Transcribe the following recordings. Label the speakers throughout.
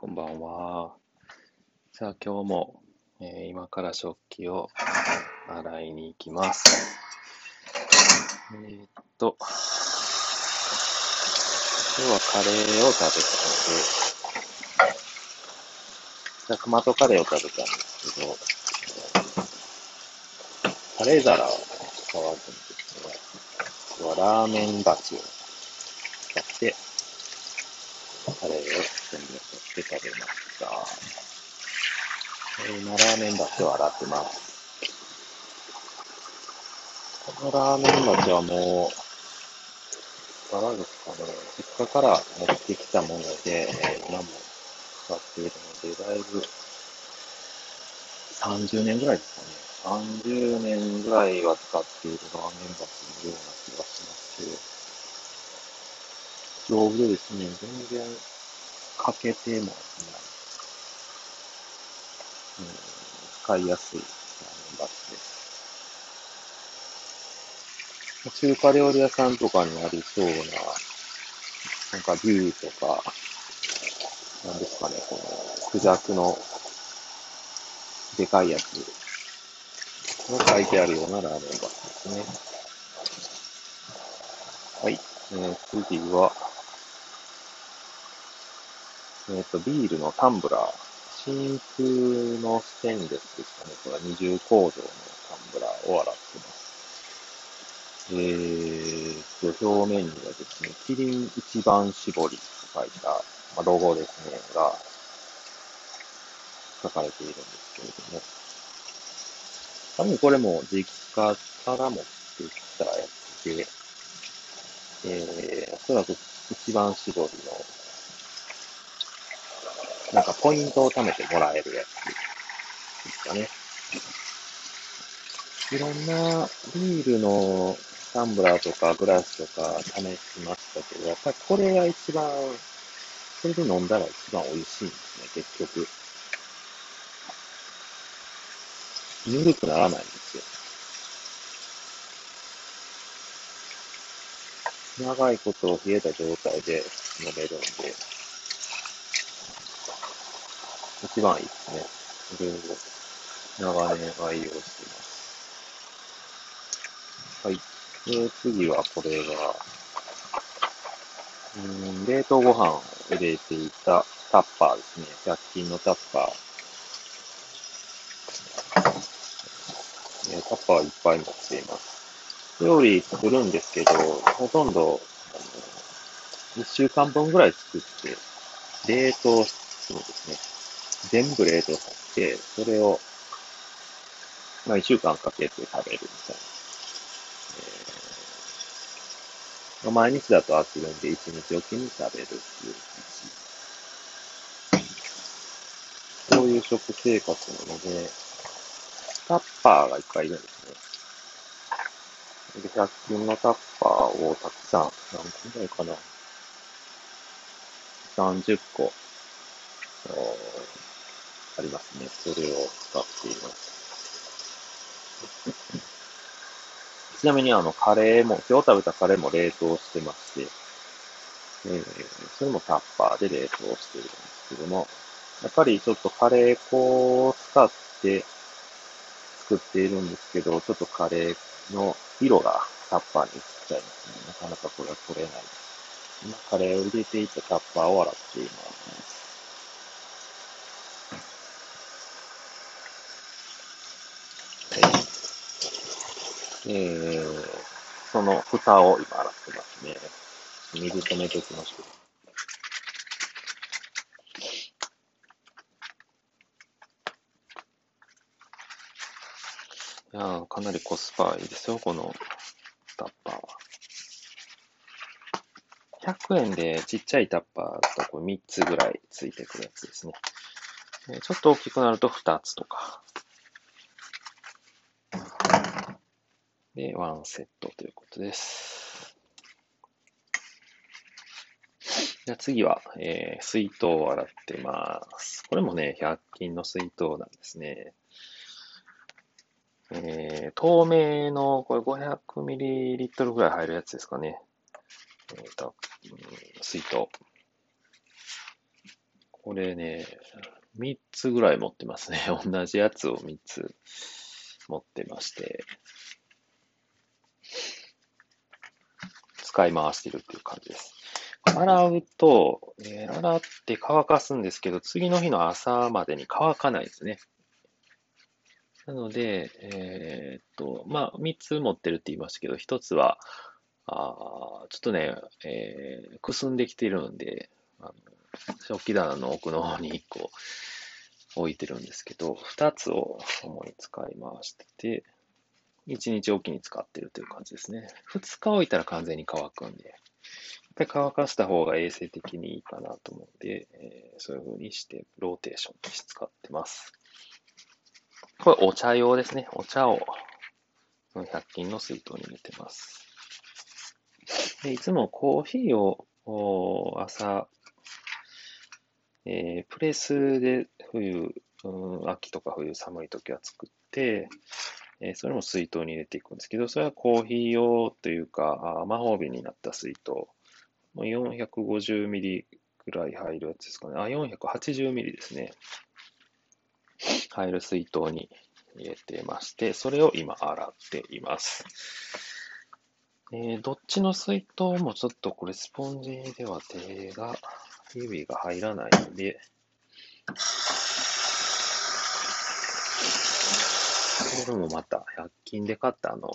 Speaker 1: こんばんは。さあ、今日も、えー今から食器を洗いに行きます。えーっと、今日はカレーを食べたので、じゃあトマトカレーを食べたんですけど、カレー皿を使わずにですね、今日はラーメン鉢を使って、カレーを全部食べました。え今、ラーメン鉢を洗ってます。このラーメン鉢はもう、いかがですかね、実家から持ってきたもので、今も使っているので、だいぶ30年ぐらいですかね。30年ぐらいは使っているラーメン鉢のような気がしますけど、丈夫ですね、全然欠けてもない、うん、使いやすいラーメン鉢です。中華料理屋さん。とかにありそうな、なん。か牛とか、なん。ですかね、この、クジャクの、でかいやつの書いてあるようなラーメン鉢ですね。はい。えー、次は、えっ、と、ビールのタンブラー。真空のステンレスですかね。これは二重構造のタンブラーを洗ってます。えーと、表面にはですね、キリン一番搾りと書いた、まあ、ロゴですね、が書かれているんですけれども、多分これも実家から持ってきたやつで、えー、おそらく一番搾りの、なんかポイントを貯めてもらえるやつですかね。いろんなビールのタンブラーとかグラスとか試しましたけど、やっぱりこれが一番、それで飲んだら一番美味しいんですね、結局。ぬるくならないんですよ。長いこと冷えた状態で飲めるんで、一番いいですね。それを長年愛用しています。はい。で、次はこれが、うん、冷凍ご飯を入れていたタッパーですね。100均のタッパー。タッパーいっぱい持っています。料理作るんですけど、ほとんど、あの、1週間分ぐらい作って、冷凍するんですね。全部冷凍させて、それを、まあ、1週間かけて食べるみたいな。えーまあ毎日だと飽きるんで、1日おきに食べるっていう感じそういう食生活なので、タッパーがいっぱいいるんですね。で、100均のタッパーをたくさん、何個ぐらいかな。30個、ありますね。それを使っています。ちなみにあの、カレーも、今日食べたカレーも冷凍してまして、えーそれもタッパーで冷凍してるんですけども、やっぱりちょっとカレー粉を使って作っているんですけど、ちょっとカレーの色がタッパーに移っちゃいますね。なかなかこれは取れないです。今、カレーを入れていたタッパーを洗っています。えー、その蓋を今洗ってますね。水止めておきましょう。いや、かなりコスパいいですよ、このタッパーは。100円でちっちゃいタッパーとこれ3つぐらいついてくるやつですね。ちょっと大きくなると2つとか。で、ワンセットということです。じゃあ次は、えー水筒を洗ってます。これもね、100均の水筒なんですね。えー透明の、これ 500ml ぐらい入るやつですかね。えーと、水筒。これね、3つぐらい持ってますね。同じやつを3つ持ってまして、使い回してるっていう感じです。洗うと、えー、洗って乾かすんですけど、次の日の朝までに乾かないですね。なので、えー、っと、まあ、3つ持ってるって言いましたけど、1つは、あちょっとね、えー、くすんできてるんで、あの食器棚の奥の方に1個置いてるんですけど、2つを主に使い回してて、1日おきに使ってるという感じですね。2日置いたら完全に乾くんで、やっぱり乾かした方が衛生的にいいかなと思うんで、えー、そういう風にしてローテーションとして使ってます。これお茶用ですね。お茶を100均の水筒に入れてます。でいつもコーヒーを朝、えー、プレスで冬、うん、秋とか冬寒い時は作って、え、それも水筒に入れていくんですけど、それはコーヒー用というか、魔法瓶になった水筒。450ミリぐらい入るやつですかね。あ、480ミリですね。入る水筒に入れてまして、それを今洗っています。えー、どっちの水筒もちょっとこれスポンジでは手が、指が入らないので、これもまた100均で買ったあの、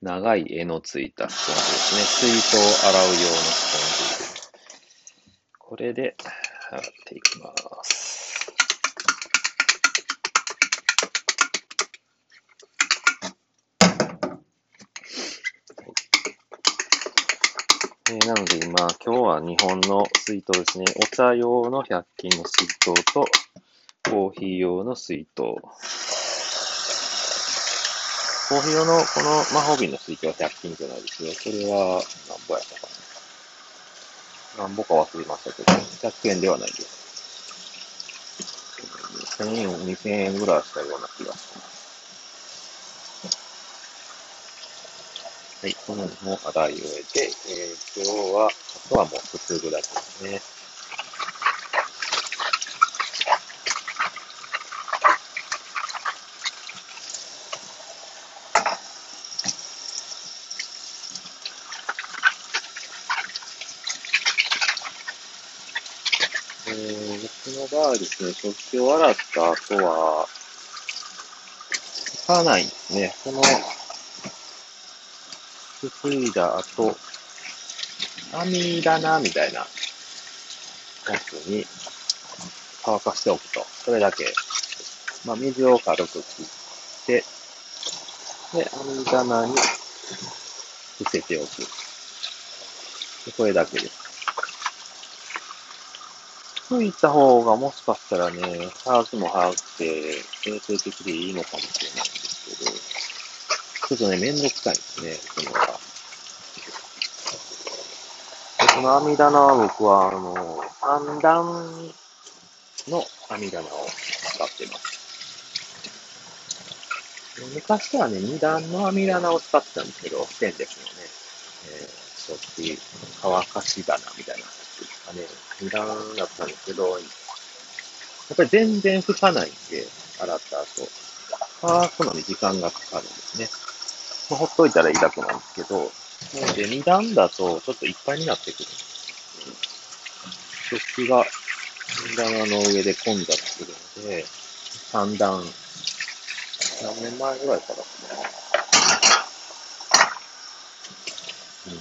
Speaker 1: 長い柄のついたスポンジですね。水筒を洗う用のスポンジ。これで洗っていきます。えー、なので今、今日は日本の水筒ですね。お茶用の100均の水筒と、コーヒー用の水筒。コーヒー用のこの魔法瓶の水筒は100均じゃないですよ。それは何ぼやったかな。何ぼか忘れましたけど、100円ではないです。1000円、2000円ぐらいしたような気がします。はい、このも洗い終えて、えー、今日は、あとはもうすすぐだけですね。えですね、食器を洗った後は、拭かないんですね。このすすいだ後、網棚みたいなやつに乾かしておくと。それだけ。まあ、水を軽く切って、で、網棚に伏せておく。これだけです。拭いた方がもしかしたらね、早くも早くて、衛生的でいいのかもしれないんですけど、ちょっとね、めんどくさいですね、そのが。この網棚は僕は、あの、三段の網棚を使ってます。昔はね、二段の網棚を使ってたんですけど、ステンレスのね、えー、食器、乾かし棚みたいなかね、二段だったんですけど、やっぱり全然拭かないんで、洗った後、乾くのに時間がかかるんですね。まあ、ほっといたらいいだけなんですけど、なので、2段だとちょっといっぱいになってくる。食器が棚の上で混雑するので、3段、何年前ぐらいからですね。うん、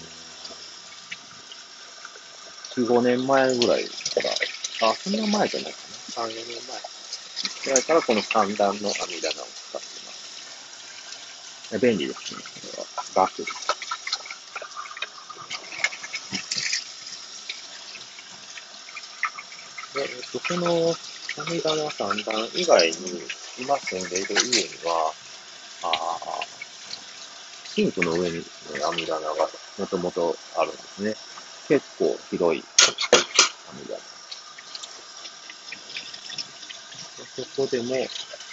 Speaker 1: 4、5年前ぐらいから、あ、そんな前じゃないかな。3、4年前。ぐらいからこの3段の網棚を使ってます。便利ですね。これは。楽です。で、えっと、この神棚三段以外に、今住んでいる家には、あシンクの上に、ね、網棚がもともとあるんですね。結構広い網棚。そこでも、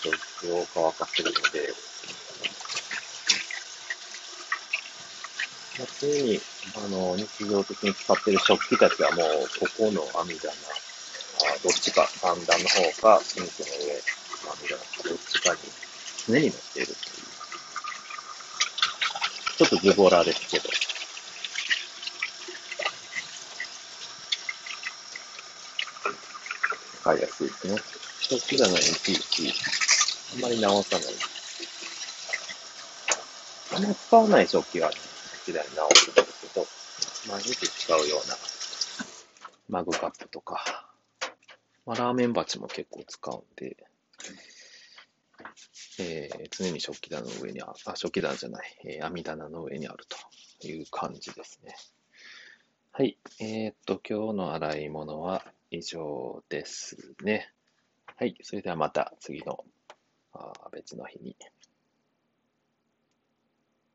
Speaker 1: 食器を乾かせるので、普通に、あの、日常的に使っている食器たちはもう、ここの網棚どっちか、三段の方か、シンクの上、まあ、みたいな、どっちかに常に乗っているという。ちょっとズボラですけど。使いやすいですね。食器棚にいちいち、あんまり直さない。あんまり使わない食器はね、食器棚に直すんですけど、毎日使うようなマグカップとか、まあ、ラーメン鉢も結構使うんで、えー、常に食器棚の上にあ、あ食器棚じゃない、えー、網棚の上にあるという感じですね。はい。えー、っと、今日の洗い物は以上ですね。はい。それではまた次の別の日に。